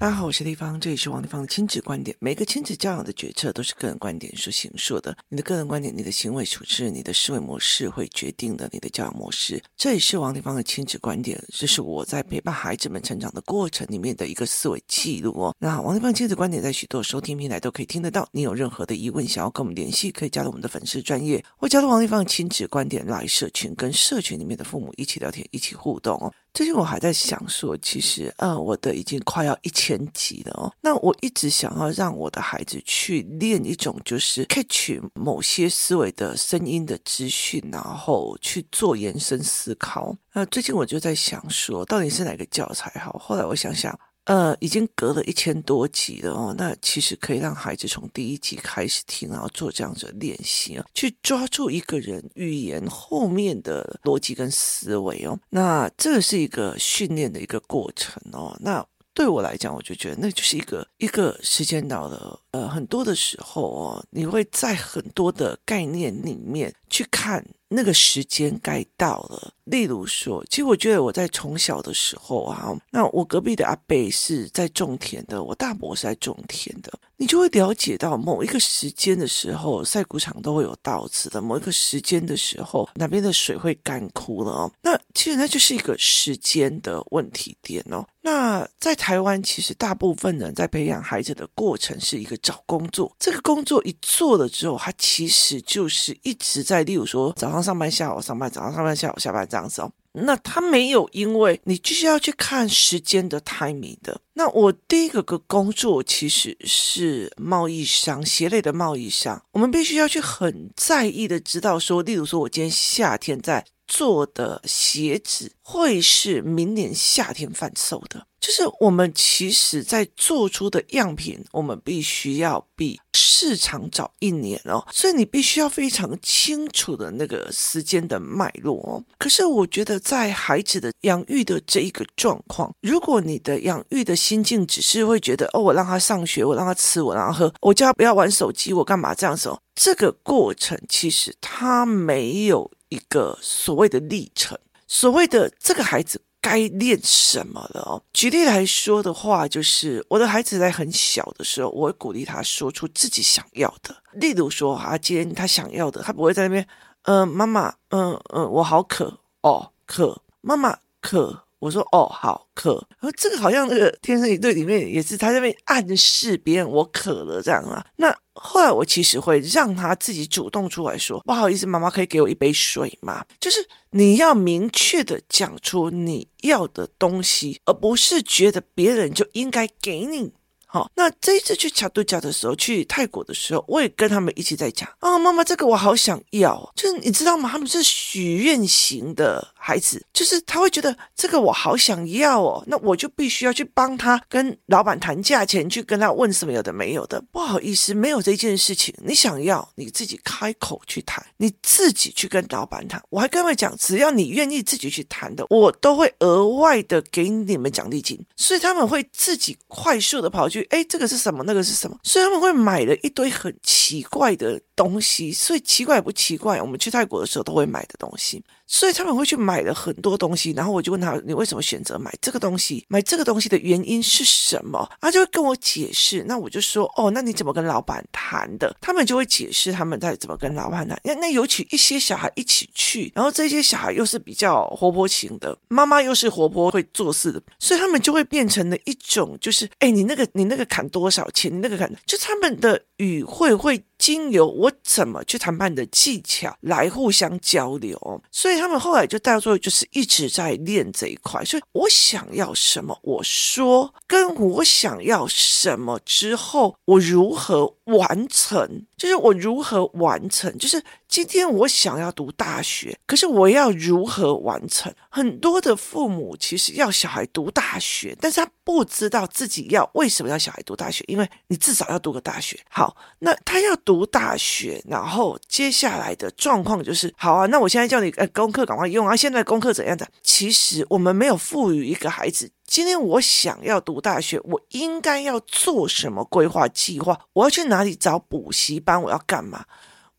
大家好，我是丽芳，这里是王丽芳的亲子观点。每个亲子教养的决策都是个人观点所形塑的。你的个人观点、你的行为处事、你的思维模式，会决定了你的教养模式。这里是王丽芳的亲子观点，这是我在陪伴孩子们成长的过程里面的一个思维记录哦。那王丽芳亲子观点在许多收听平台都可以听得到。你有任何的疑问想要跟我们联系，可以加入我们的粉丝专业，或加入王丽芳亲子观点来社群，跟社群里面的父母一起聊天，一起互动哦。最近我还在想说，其实，嗯，我的已经快要一千集了哦。那我一直想要让我的孩子去练一种，就是 catch 某些思维的声音的资讯，然后去做延伸思考。那最近我就在想说，到底是哪个教材好？后来我想想。呃，已经隔了一千多集了哦，那其实可以让孩子从第一集开始听，然后做这样子的练习啊，去抓住一个人语言后面的逻辑跟思维哦。那这是一个训练的一个过程哦。那对我来讲，我就觉得那就是一个一个时间到了。呃，很多的时候哦，你会在很多的概念里面去看。那个时间该到了。例如说，其实我觉得我在从小的时候啊，那我隔壁的阿伯是在种田的，我大伯是在种田的，你就会了解到某一个时间的时候，晒谷场都会有稻子的；某一个时间的时候，哪边的水会干枯了哦。那其实那就是一个时间的问题点哦。那在台湾，其实大部分人在培养孩子的过程是一个找工作，这个工作一做了之后，他其实就是一直在，例如说早上。上班，下午上班，早上上班，下午下班，这样子哦。那他没有，因为你就是要去看时间的 timing 的。那我第一个个工作其实是贸易商，鞋类的贸易商。我们必须要去很在意的知道说，例如说，我今天夏天在做的鞋子，会是明年夏天贩售的。就是我们其实在做出的样品，我们必须要比市场早一年哦，所以你必须要非常清楚的那个时间的脉络哦。可是我觉得在孩子的养育的这一个状况，如果你的养育的心境只是会觉得哦，我让他上学，我让他吃，我让他喝，我叫他不要玩手机，我干嘛这样子哦？这个过程其实他没有一个所谓的历程，所谓的这个孩子。该练什么了哦？举例来说的话，就是我的孩子在很小的时候，我会鼓励他说出自己想要的。例如说，啊，今天他想要的，他不会在那边，嗯、呃，妈妈，嗯、嗯，我好渴哦，渴，妈妈渴。我说哦，好渴，然后这个好像那个天生一对里面也是他在那边暗示别人我渴了这样啊。那后来我其实会让他自己主动出来说，不好意思，妈妈可以给我一杯水吗？就是你要明确的讲出你要的东西，而不是觉得别人就应该给你。好，那这一次去卡度假的时候，去泰国的时候，我也跟他们一起在讲啊，妈妈，这个我好想要，就是你知道吗？他们是许愿型的孩子，就是他会觉得这个我好想要哦，那我就必须要去帮他跟老板谈价钱，去跟他问什么有的没有的。不好意思，没有这件事情，你想要你自己开口去谈，你自己去跟老板谈。我还跟他们讲，只要你愿意自己去谈的，我都会额外的给你们奖励金，所以他们会自己快速的跑去。哎，这个是什么？那个是什么？所以他们会买了一堆很奇怪的东西，所以奇怪不奇怪？我们去泰国的时候都会买的东西。所以他们会去买了很多东西，然后我就问他：“你为什么选择买这个东西？买这个东西的原因是什么？”他就会跟我解释。那我就说：“哦，那你怎么跟老板谈的？”他们就会解释他们在怎么跟老板谈。那那尤其一些小孩一起去，然后这些小孩又是比较活泼型的，妈妈又是活泼会做事的，所以他们就会变成了一种，就是哎，你那个你那个砍多少钱？那个砍，就他们的语汇会。经由我怎么去谈判的技巧来互相交流，所以他们后来就到最后就是一直在练这一块。所以我想要什么，我说跟我想要什么之后，我如何完成，就是我如何完成，就是。今天我想要读大学，可是我要如何完成？很多的父母其实要小孩读大学，但是他不知道自己要为什么要小孩读大学，因为你至少要读个大学。好，那他要读大学，然后接下来的状况就是，好啊，那我现在叫你呃功课赶快用啊，现在功课怎样的？其实我们没有赋予一个孩子，今天我想要读大学，我应该要做什么规划计划？我要去哪里找补习班？我要干嘛？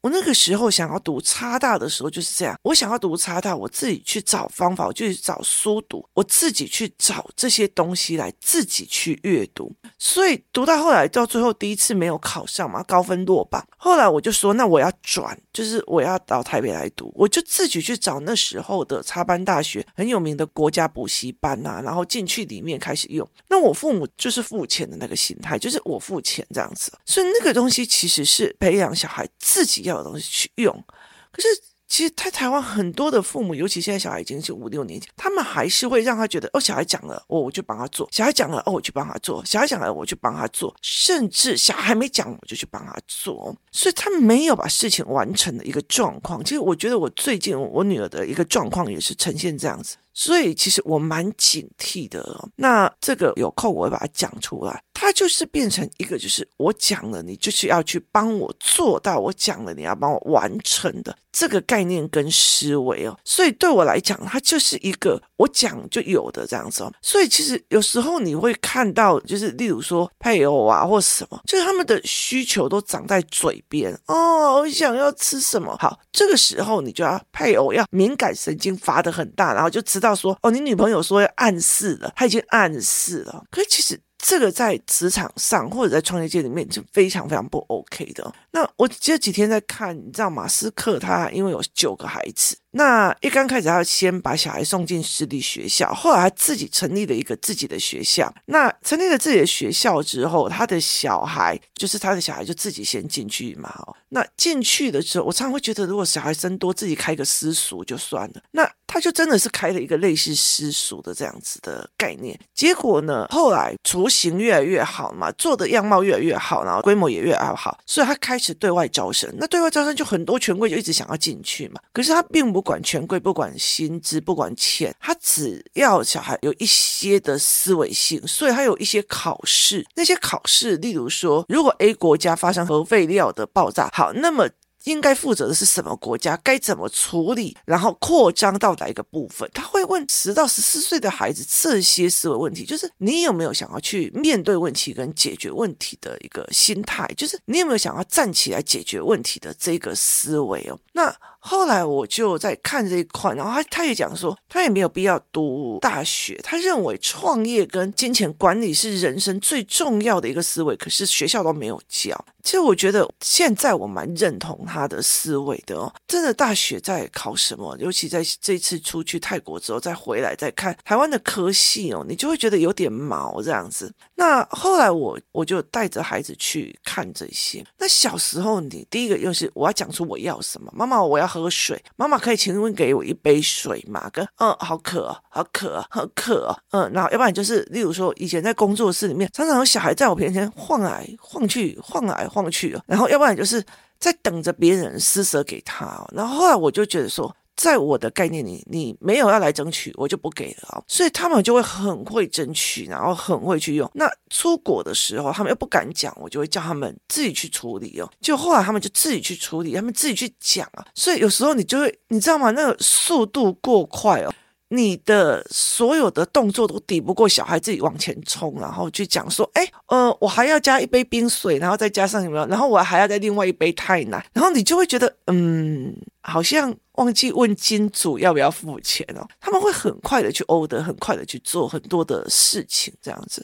我那个时候想要读差大的时候就是这样，我想要读差大，我自己去找方法，我就去找书读，我自己去找这些东西来自己去阅读。所以读到后来，到最后第一次没有考上嘛，高分落榜。后来我就说，那我要转，就是我要到台北来读，我就自己去找那时候的插班大学很有名的国家补习班呐，然后进去里面开始用。那我父母就是付钱的那个心态，就是我付钱这样子。所以那个东西其实是培养小孩自己要的东西去用，可是。其实，在台湾很多的父母，尤其现在小孩已经是五六年级，他们还是会让他觉得，哦，小孩讲了，哦，我就帮他做；小孩讲了，哦，我去帮他做；小孩讲了，我就帮他做。甚至小孩没讲，我就去帮他做。所以，他没有把事情完成的一个状况。其实，我觉得我最近我女儿的一个状况也是呈现这样子。所以，其实我蛮警惕的。那这个有空我会把它讲出来。它就是变成一个，就是我讲了，你就是要去帮我做到；我讲了，你要帮我完成的这个概念跟思维哦。所以对我来讲，它就是一个我讲就有的这样子哦。所以其实有时候你会看到，就是例如说配偶啊或什么，就是他们的需求都长在嘴边哦，我想要吃什么。好，这个时候你就要配偶要敏感神经发的很大，然后就知道说哦，你女朋友说要暗示了，他已经暗示了。可是其实。这个在职场上或者在创业界里面是非常非常不 OK 的。那我这几天在看，你知道马斯克他因为有九个孩子。那一刚开始，他先把小孩送进私立学校，后来他自己成立了一个自己的学校。那成立了自己的学校之后，他的小孩就是他的小孩就自己先进去嘛。那进去的时候，我常常会觉得，如果小孩生多，自己开个私塾就算了。那他就真的是开了一个类似私塾的这样子的概念。结果呢，后来雏形越来越好嘛，做的样貌越来越好，然后规模也越来越好，所以他开始对外招生。那对外招生就很多权贵就一直想要进去嘛，可是他并不。不管权贵，不管薪资，不管钱，他只要小孩有一些的思维性，所以他有一些考试。那些考试，例如说，如果 A 国家发生核废料的爆炸，好，那么。应该负责的是什么国家？该怎么处理？然后扩张到哪一个部分？他会问十到十四岁的孩子这些思维问题，就是你有没有想要去面对问题跟解决问题的一个心态？就是你有没有想要站起来解决问题的这个思维哦？那后来我就在看这一块，然后他他也讲说，他也没有必要读大学，他认为创业跟金钱管理是人生最重要的一个思维，可是学校都没有教。其实我觉得现在我蛮认同他的思维的哦，真的大学在考什么？尤其在这次出去泰国之后再回来再看台湾的科系哦，你就会觉得有点毛这样子。那后来我我就带着孩子去看这些。那小时候你第一个又是我要讲出我要什么，妈妈我要喝水，妈妈可以请问给我一杯水吗？跟嗯好渴好渴好渴嗯，然后要不然就是例如说以前在工作室里面常常有小孩在我面前晃来晃去晃来晃。去哦，然后要不然就是在等着别人施舍给他。然后后来我就觉得说，在我的概念里，你没有要来争取，我就不给了啊。所以他们就会很会争取，然后很会去用。那出国的时候，他们又不敢讲，我就会叫他们自己去处理哦。就后来他们就自己去处理，他们自己去讲啊。所以有时候你就会，你知道吗？那个速度过快哦。你的所有的动作都抵不过小孩自己往前冲，然后去讲说，哎，呃，我还要加一杯冰水，然后再加上什么，然后我还要再另外一杯太奶，然后你就会觉得，嗯，好像忘记问金主要不要付钱哦。他们会很快的去 order，很快的去做很多的事情，这样子。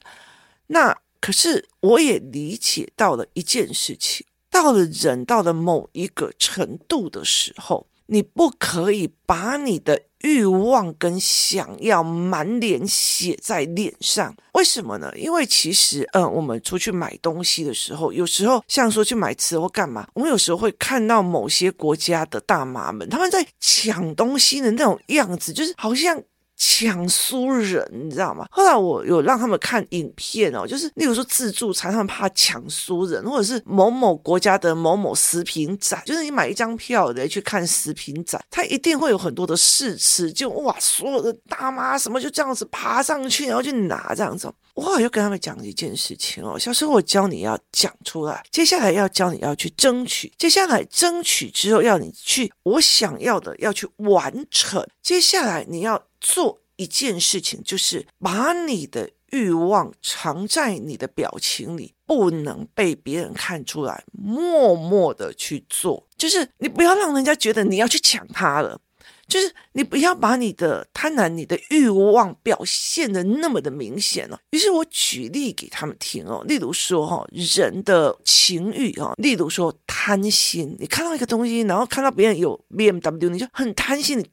那可是我也理解到了一件事情，到了人到了某一个程度的时候。你不可以把你的欲望跟想要满脸写在脸上，为什么呢？因为其实，嗯，我们出去买东西的时候，有时候像说去买吃或干嘛，我们有时候会看到某些国家的大妈们，他们在抢东西的那种样子，就是好像。抢输人，你知道吗？后来我有让他们看影片哦，就是例如说自助餐，他们怕抢输人，或者是某某国家的某某食品展，就是你买一张票来去看食品展，他一定会有很多的试吃，就哇，所有的大妈什么就这样子爬上去，然后去拿这样子。我后来就跟他们讲一件事情哦，小时候我教你要讲出来，接下来要教你要去争取，接下来争取之后要你去我想要的要去完成，接下来你要。做一件事情，就是把你的欲望藏在你的表情里，不能被别人看出来，默默的去做。就是你不要让人家觉得你要去抢他了。就是你不要把你的贪婪、你的欲望表现的那么的明显哦。于是我举例给他们听哦，例如说哈，人的情欲哦，例如说贪心，你看到一个东西，然后看到别人有 BMW，你就很贪心，你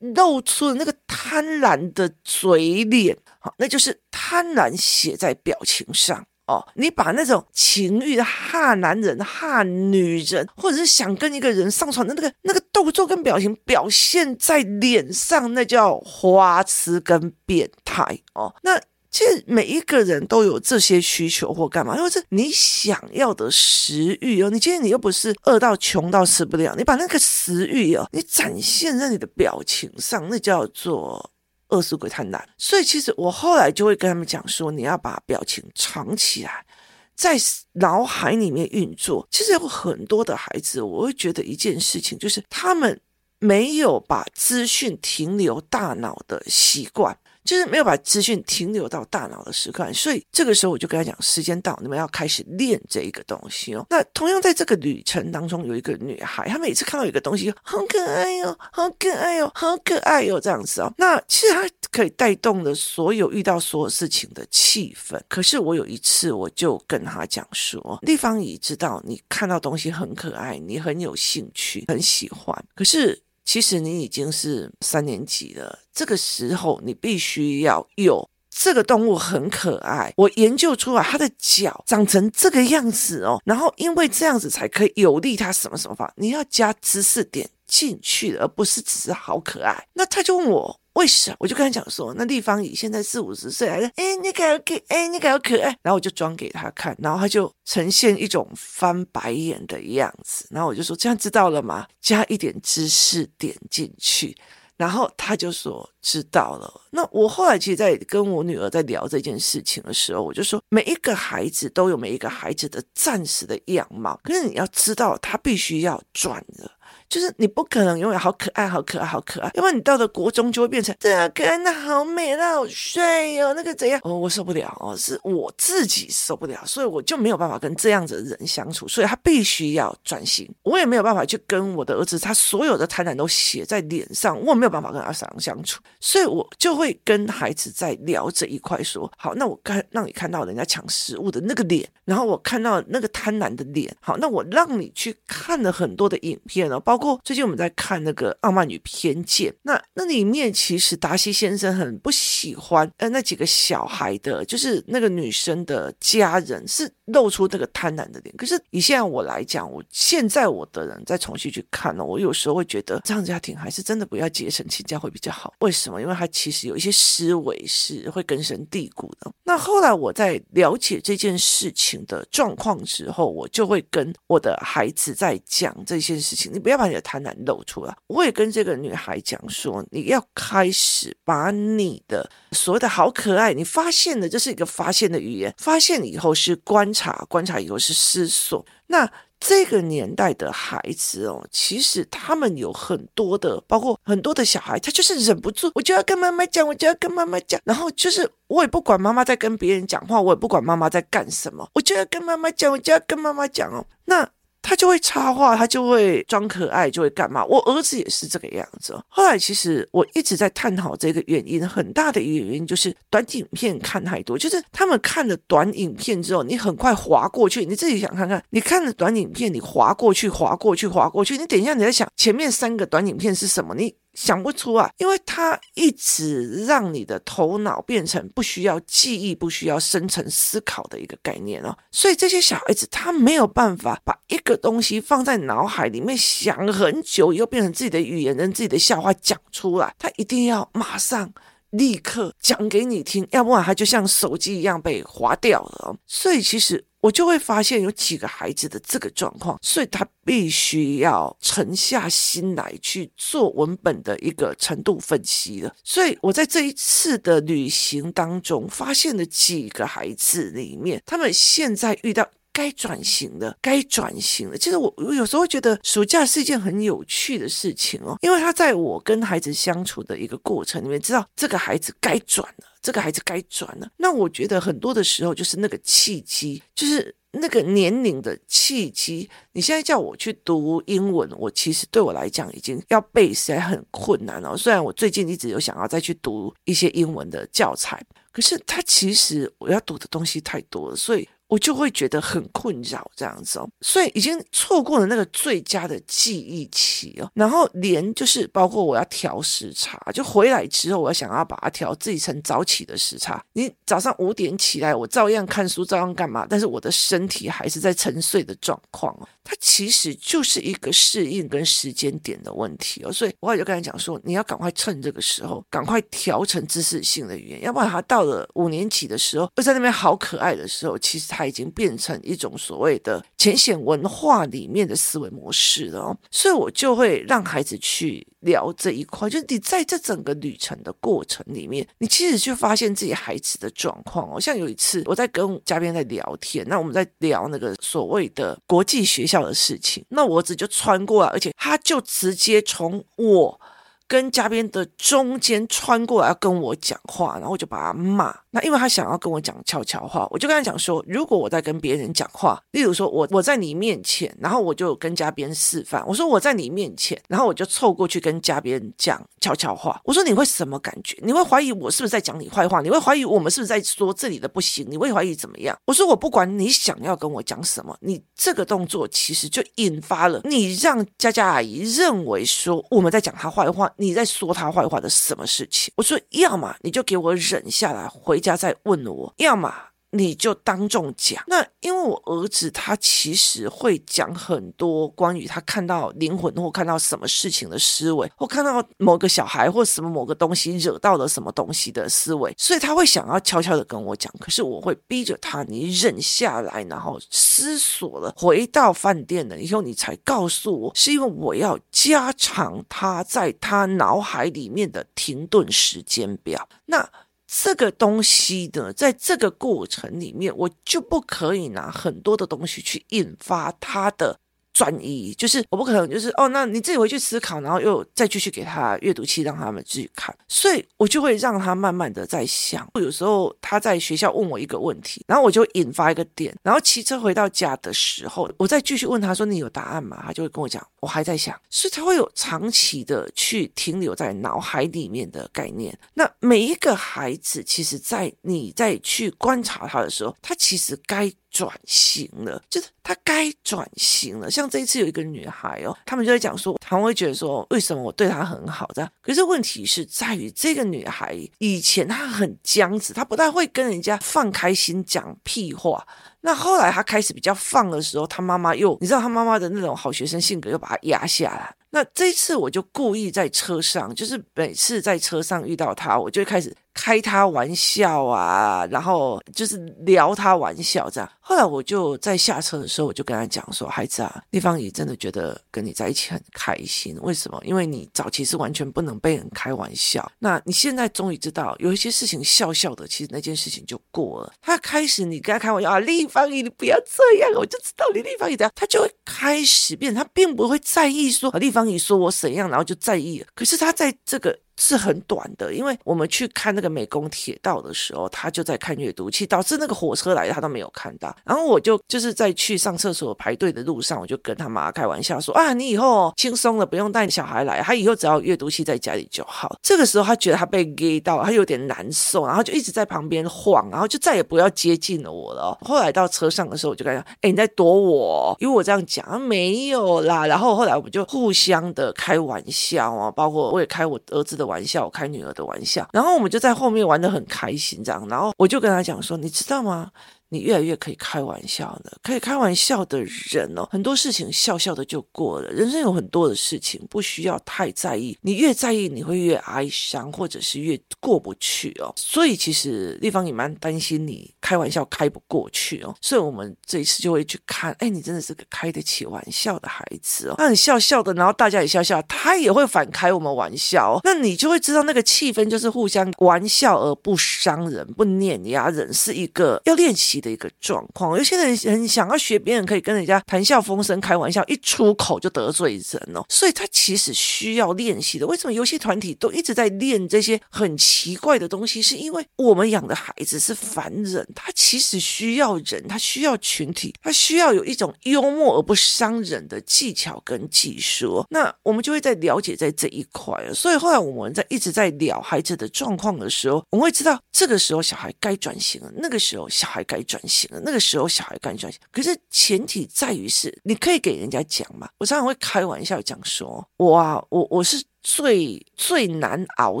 露出了那个贪婪的嘴脸，好，那就是贪婪写在表情上。哦，你把那种情欲的哈男人、哈女人，或者是想跟一个人上床的那个那个动作跟表情表现在脸上，那叫花痴跟变态哦。那其实每一个人都有这些需求或干嘛，因为是你想要的食欲哦。你今天你又不是饿到穷到吃不了，你把那个食欲哦，你展现在你的表情上，那叫做。饿死鬼贪婪，所以其实我后来就会跟他们讲说，你要把表情藏起来，在脑海里面运作。其实有很多的孩子，我会觉得一件事情，就是他们没有把资讯停留大脑的习惯。就是没有把资讯停留到大脑的时刻，所以这个时候我就跟他讲，时间到，你们要开始练这一个东西哦。那同样在这个旅程当中，有一个女孩，她每次看到一个东西，好可爱哟，好可爱哟，好可爱哟，这样子哦。那其实她可以带动了所有遇到所有事情的气氛。可是我有一次，我就跟她讲说，丽芳姨知道你看到东西很可爱，你很有兴趣，很喜欢，可是。其实你已经是三年级了，这个时候你必须要有这个动物很可爱，我研究出来它的脚长成这个样子哦，然后因为这样子才可以有利它什么什么法，你要加知识点进去，而不是只是好可爱。那他就问我。为什么？我就跟他讲说，那丽芳姨现在四五十岁，还是哎，那个好可爱，那个好可爱。然后我就装给他看，然后他就呈现一种翻白眼的样子。然后我就说，这样知道了吗？加一点知识点进去。然后他就说知道了。那我后来其实，在跟我女儿在聊这件事情的时候，我就说，每一个孩子都有每一个孩子的暂时的样貌，可是你要知道，他必须要转的。就是你不可能永远好可爱、好可爱、好可爱，要不然你到了国中就会变成这样，可爱，那好美，那好帅哟，那个怎样？哦，我受不了哦，是我自己受不了，所以我就没有办法跟这样子的人相处，所以他必须要转型。我也没有办法去跟我的儿子，他所有的贪婪都写在脸上，我没有办法跟他相相处，所以我就会跟孩子在聊这一块，说好，那我看让你看到人家抢食物的那个脸，然后我看到那个贪婪的脸，好，那我让你去看了很多的影片哦，包括。过最近我们在看那个《傲慢与偏见》，那那里面其实达西先生很不喜欢呃那几个小孩的，就是那个女生的家人是露出那个贪婪的脸。可是以现在我来讲，我现在我的人再重新去看呢，我有时候会觉得这样家庭还是真的不要结成亲家会比较好。为什么？因为他其实有一些思维是会根深蒂固的。那后来我在了解这件事情的状况之后，我就会跟我的孩子在讲这件事情。你不要把。的贪婪露出来，我也跟这个女孩讲说，你要开始把你的所谓的好可爱，你发现的这是一个发现的语言，发现以后是观察，观察以后是思索。那这个年代的孩子哦，其实他们有很多的，包括很多的小孩，他就是忍不住，我就要跟妈妈讲，我就要跟妈妈讲，然后就是我也不管妈妈在跟别人讲话，我也不管妈妈在干什么，我就要跟妈妈讲，我就要跟妈妈讲哦，那。他就会插话，他就会装可爱，就会干嘛？我儿子也是这个样子。后来其实我一直在探讨这个原因，很大的原因就是短影片看太多，就是他们看了短影片之后，你很快划过去。你自己想看看，你看了短影片，你划过去，划过去，划过去，你等一下你在想前面三个短影片是什么？你。想不出啊，因为他一直让你的头脑变成不需要记忆、不需要深层思考的一个概念哦，所以这些小孩子他没有办法把一个东西放在脑海里面想很久，又变成自己的语言跟自己的笑话讲出来，他一定要马上立刻讲给你听，要不然他就像手机一样被划掉了。所以其实。我就会发现有几个孩子的这个状况，所以他必须要沉下心来去做文本的一个程度分析了。所以我在这一次的旅行当中，发现了几个孩子里面，他们现在遇到。该转型的，该转型的。其实我我有时候觉得暑假是一件很有趣的事情哦，因为他在我跟孩子相处的一个过程里面，知道这个孩子该转了，这个孩子该转了。那我觉得很多的时候就是那个契机，就是那个年龄的契机，你现在叫我去读英文，我其实对我来讲已经要背起来很困难了。虽然我最近一直有想要再去读一些英文的教材，可是它其实我要读的东西太多了，所以。我就会觉得很困扰这样子哦，所以已经错过了那个最佳的记忆期哦。然后连就是包括我要调时差，就回来之后我要想要把它调自己成早起的时差。你早上五点起来，我照样看书，照样干嘛，但是我的身体还是在沉睡的状况哦。它其实就是一个适应跟时间点的问题哦。所以我也就跟他讲说，你要赶快趁这个时候，赶快调成知识性的语言，要不然他到了五年级的时候，又在那边好可爱的时候，其实他。它已经变成一种所谓的浅显文化里面的思维模式了，所以我就会让孩子去聊这一块，就是你在这整个旅程的过程里面，你其实去发现自己孩子的状况哦。像有一次我在跟嘉宾在聊天，那我们在聊那个所谓的国际学校的事情，那我儿子就穿过来，而且他就直接从我。跟嘉宾的中间穿过来要跟我讲话，然后我就把他骂。那因为他想要跟我讲悄悄话，我就跟他讲说，如果我在跟别人讲话，例如说我我在你面前，然后我就跟嘉宾示范，我说我在你面前，然后我就凑过去跟嘉宾讲悄悄话。我说你会什么感觉？你会怀疑我是不是在讲你坏话？你会怀疑我们是不是在说这里的不行？你会怀疑怎么样？我说我不管你想要跟我讲什么，你这个动作其实就引发了你让佳佳阿姨认为说我们在讲她坏话。你在说他坏话的什么事情？我说，要么你就给我忍下来，回家再问我；要么。你就当众讲。那因为我儿子他其实会讲很多关于他看到灵魂或看到什么事情的思维，或看到某个小孩或什么某个东西惹到了什么东西的思维，所以他会想要悄悄的跟我讲。可是我会逼着他，你忍下来，然后思索了，回到饭店了以后，你才告诉我，是因为我要加长他在他脑海里面的停顿时间表。那。这个东西呢，在这个过程里面，我就不可以拿很多的东西去引发他的。转移就是我不可能就是哦，那你自己回去思考，然后又再继续给他阅读器让他们继续看，所以我就会让他慢慢的在想。有时候他在学校问我一个问题，然后我就引发一个点，然后骑车回到家的时候，我再继续问他说：“你有答案吗？”他就会跟我讲：“我还在想。”所以他会有长期的去停留在脑海里面的概念。那每一个孩子，其实在你在去观察他的时候，他其实该。转型了，就是他该转型了。像这一次有一个女孩哦，他们就在讲说，他们会觉得说，为什么我对她很好这样？可是问题是在于，这个女孩以前她很僵直，她不太会跟人家放开心讲屁话。那后来她开始比较放的时候，她妈妈又，你知道她妈妈的那种好学生性格，又把她压下来。那这次我就故意在车上，就是每次在车上遇到他，我就开始开他玩笑啊，然后就是聊他玩笑这样。后来我就在下车的时候，我就跟他讲说：“孩子啊，丽芳姨真的觉得跟你在一起很开心。为什么？因为你早期是完全不能被人开玩笑，那你现在终于知道，有一些事情笑笑的，其实那件事情就过了。他开始你跟他开玩笑啊，丽芳姨你不要这样，我就知道你丽芳姨这样，他就会开始变，他并不会在意说立方你说我怎样，然后就在意。可是他在这个。是很短的，因为我们去看那个美工铁道的时候，他就在看阅读器，导致那个火车来他都没有看到。然后我就就是在去上厕所排队的路上，我就跟他妈开玩笑说：“啊，你以后轻松了，不用带小孩来，他以后只要阅读器在家里就好。”这个时候他觉得他被 gay 到，他有点难受，然后就一直在旁边晃，然后就再也不要接近了我了。后来到车上的时候，我就跟他讲：“哎，你在躲我？”因为我这样讲，没有啦。然后后来我们就互相的开玩笑啊，包括我也开我儿子的玩笑，开女儿的玩笑，然后我们就在后面玩的很开心，这样，然后我就跟他讲说，你知道吗？你越来越可以开玩笑了，可以开玩笑的人哦，很多事情笑笑的就过了。人生有很多的事情不需要太在意，你越在意，你会越哀伤，或者是越过不去哦。所以其实丽芳也蛮担心你开玩笑开不过去哦。所以我们这一次就会去看，哎，你真的是个开得起玩笑的孩子哦。他很笑笑的，然后大家也笑笑，他也会反开我们玩笑哦。那你就会知道那个气氛就是互相玩笑而不伤人、不碾压人，是一个要练习。的一个状况。有些人很想要学别人可以跟人家谈笑风生、开玩笑，一出口就得罪人哦，所以他其实需要练习的。为什么游戏团体都一直在练这些很奇怪的东西？是因为我们养的孩子是凡人，他其实需要人，他需要群体，他需要有一种幽默而不伤人的技巧跟技术。那我们就会在了解在这一块，所以后来我们在一直在聊孩子的状况的时候，我们会知道这个时候小孩该转型了，那个时候小孩该转型了，那个时候小孩刚转型。可是前提在于是你可以给人家讲嘛。我常常会开玩笑讲说，我啊，我我是最最难熬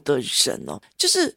的人哦，就是。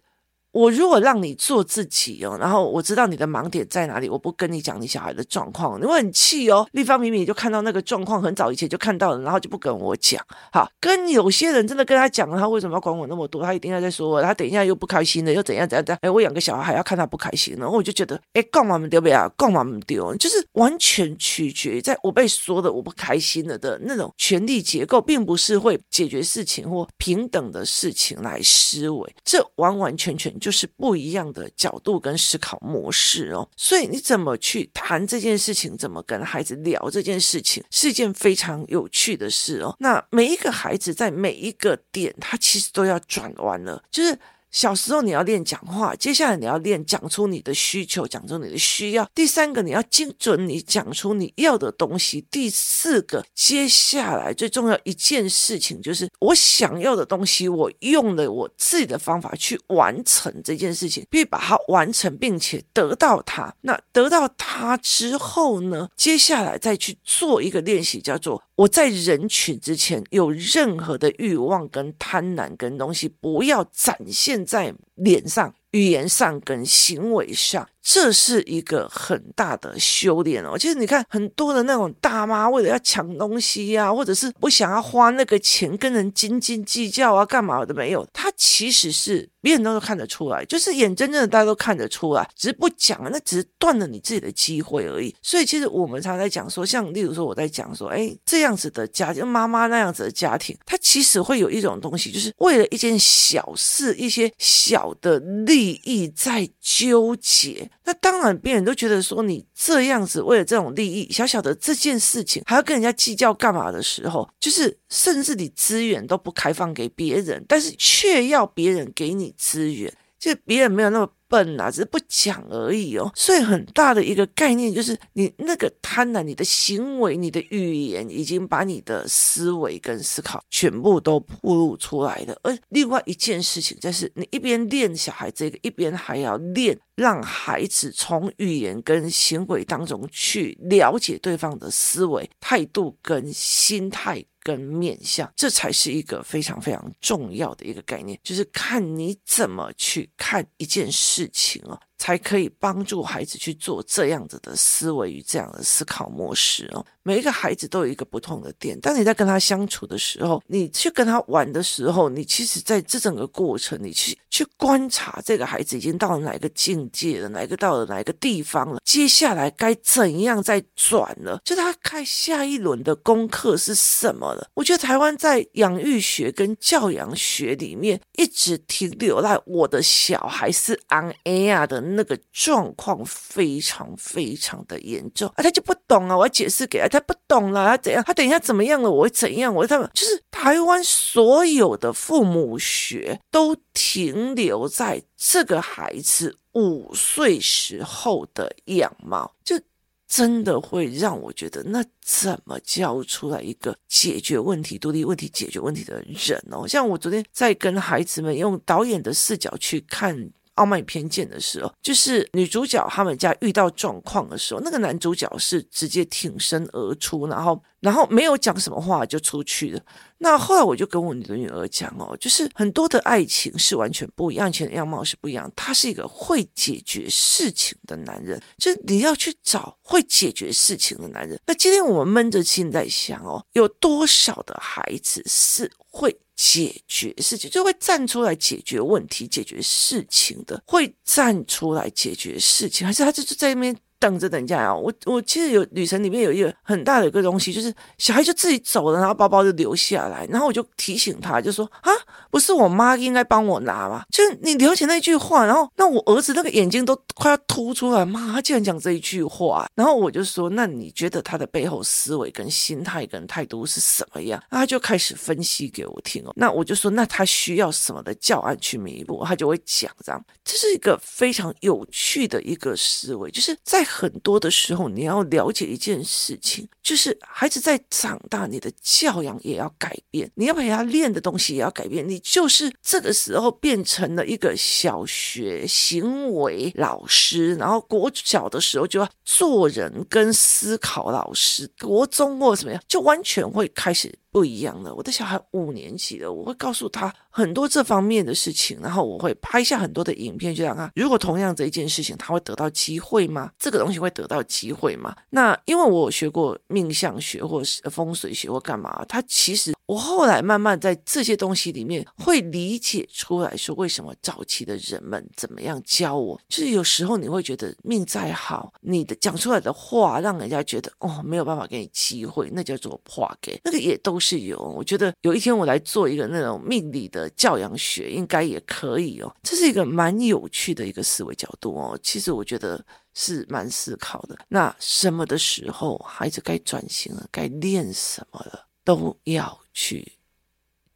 我如果让你做自己哦，然后我知道你的盲点在哪里，我不跟你讲你小孩的状况，你会很气哦。立方明明就看到那个状况，很早以前就看到了，然后就不跟我讲。好，跟有些人真的跟他讲了，他为什么要管我那么多？他一定要在说，他等一下又不开心了，又怎样怎样怎样？哎，我养个小孩还要看他不开心，然后我就觉得，哎，干嘛不丢不要，干嘛不丢？就是完全取决在我被说的我不开心了的那种权力结构，并不是会解决事情或平等的事情来思维，这完完全全。就是不一样的角度跟思考模式哦，所以你怎么去谈这件事情，怎么跟孩子聊这件事情，是一件非常有趣的事哦。那每一个孩子在每一个点，他其实都要转弯了，就是。小时候你要练讲话，接下来你要练讲出你的需求，讲出你的需要。第三个你要精准，你讲出你要的东西。第四个，接下来最重要一件事情就是我想要的东西，我用了我自己的方法去完成这件事情，必须把它完成，并且得到它。那得到它之后呢，接下来再去做一个练习，叫做。我在人群之前有任何的欲望跟贪婪跟东西，不要展现在脸上。语言上跟行为上，这是一个很大的修炼哦。其实你看很多的那种大妈，为了要抢东西呀、或者是不想要花那个钱跟人斤斤计较啊，干嘛的没有？他其实是别人都都看得出来，就是眼睁睁的大家都看得出来，只是不讲，那只是断了你自己的机会而已。所以其实我们常常在讲说，像例如说我在讲说，哎，这样子的家庭，妈妈那样子的家庭，他其实会有一种东西，就是为了一件小事，一些小好的。利益在纠结，那当然别人都觉得说你这样子为了这种利益，小小的这件事情还要跟人家计较干嘛的时候，就是甚至你资源都不开放给别人，但是却要别人给你资源，就别人没有那么。笨啊，只是不讲而已哦。所以很大的一个概念就是，你那个贪婪，你的行为、你的语言，已经把你的思维跟思考全部都铺露出来了。而另外一件事情就是，你一边练小孩这个，一边还要练让孩子从语言跟行为当中去了解对方的思维、态度跟心态。跟面向，这才是一个非常非常重要的一个概念，就是看你怎么去看一件事情哦。才可以帮助孩子去做这样子的思维与这样的思考模式哦。每一个孩子都有一个不同的点。当你在跟他相处的时候，你去跟他玩的时候，你其实在这整个过程，你去去观察这个孩子已经到了哪一个境界了，哪一个到了哪一个地方了，接下来该怎样再转了？就他看下一轮的功课是什么了？我觉得台湾在养育学跟教养学里面一直停留在我的小孩是 on air 的。那个状况非常非常的严重啊，他就不懂啊，我要解释给他，他不懂了，他怎样？他等一下怎么样了？我会怎样？我他们就是台湾所有的父母学都停留在这个孩子五岁时候的样貌，就真的会让我觉得，那怎么教出来一个解决问题、独立问题、解决问题的人哦？像我昨天在跟孩子们用导演的视角去看。傲慢与偏见的时候，就是女主角他们家遇到状况的时候，那个男主角是直接挺身而出，然后然后没有讲什么话就出去了。那后来我就跟我的女儿讲哦，就是很多的爱情是完全不一样，爱情的样貌是不一样。他是一个会解决事情的男人，就是你要去找会解决事情的男人。那今天我们闷着心在想哦，有多少的孩子是会。解决事情就会站出来解决问题、解决事情的，会站出来解决事情，还是他就是在那边等着等下啊！我我其实有旅程里面有一个很大的一个东西，就是小孩就自己走了，然后包包就留下来，然后我就提醒他，就说啊，不是我妈应该帮我拿吗？就是你留起那句话，然后那我儿子那个眼睛都快要凸出来，妈，他竟然讲这一句话，然后我就说，那你觉得他的背后思维跟心态跟态度是什么样？他就开始分析给我听哦，那我就说，那他需要什么的教案去弥补？他就会讲这样，这是一个非常有趣的一个思维，就是在很多的时候，你要了解一件事情，就是孩子在长大，你的教养也要改变，你要陪他练的东西也要改变，你就是这个时候变成了一个小学行为老师，然后国小的时候就要做人跟思考老师，国中或什么样，就完全会开始。不一样的，我的小孩五年级了，我会告诉他很多这方面的事情，然后我会拍下很多的影片，就让他，如果同样这一件事情，他会得到机会吗？这个东西会得到机会吗？那因为我学过命相学，或是风水学，或干嘛，他其实。我后来慢慢在这些东西里面会理解出来说，为什么早期的人们怎么样教我？就是有时候你会觉得命再好，你的讲出来的话让人家觉得哦，没有办法给你机会，那叫做话给，那个也都是有。我觉得有一天我来做一个那种命理的教养学，应该也可以哦。这是一个蛮有趣的一个思维角度哦。其实我觉得是蛮思考的。那什么的时候孩子该转型了，该练什么了？都要去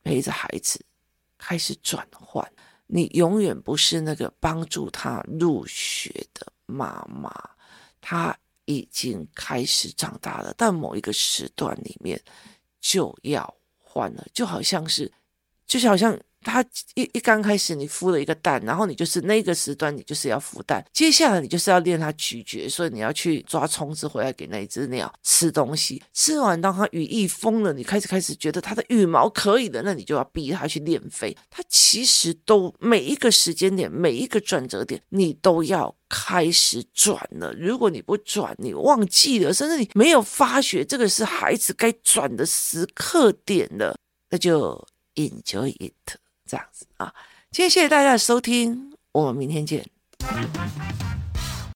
陪着孩子开始转换。你永远不是那个帮助他入学的妈妈，他已经开始长大了，但某一个时段里面就要换了，就好像是，就是好像。他一一刚开始，你孵了一个蛋，然后你就是那个时段，你就是要孵蛋。接下来你就是要练它咀嚼，所以你要去抓虫子回来给那只鸟吃东西。吃完，当它羽翼丰了，你开始开始觉得它的羽毛可以的，那你就要逼它去练飞。它其实都每一个时间点，每一个转折点，你都要开始转了。如果你不转，你忘记了，甚至你没有发觉这个是孩子该转的时刻点了，那就 enjoy it。这样子啊，今天谢谢大家的收听，我们明天见。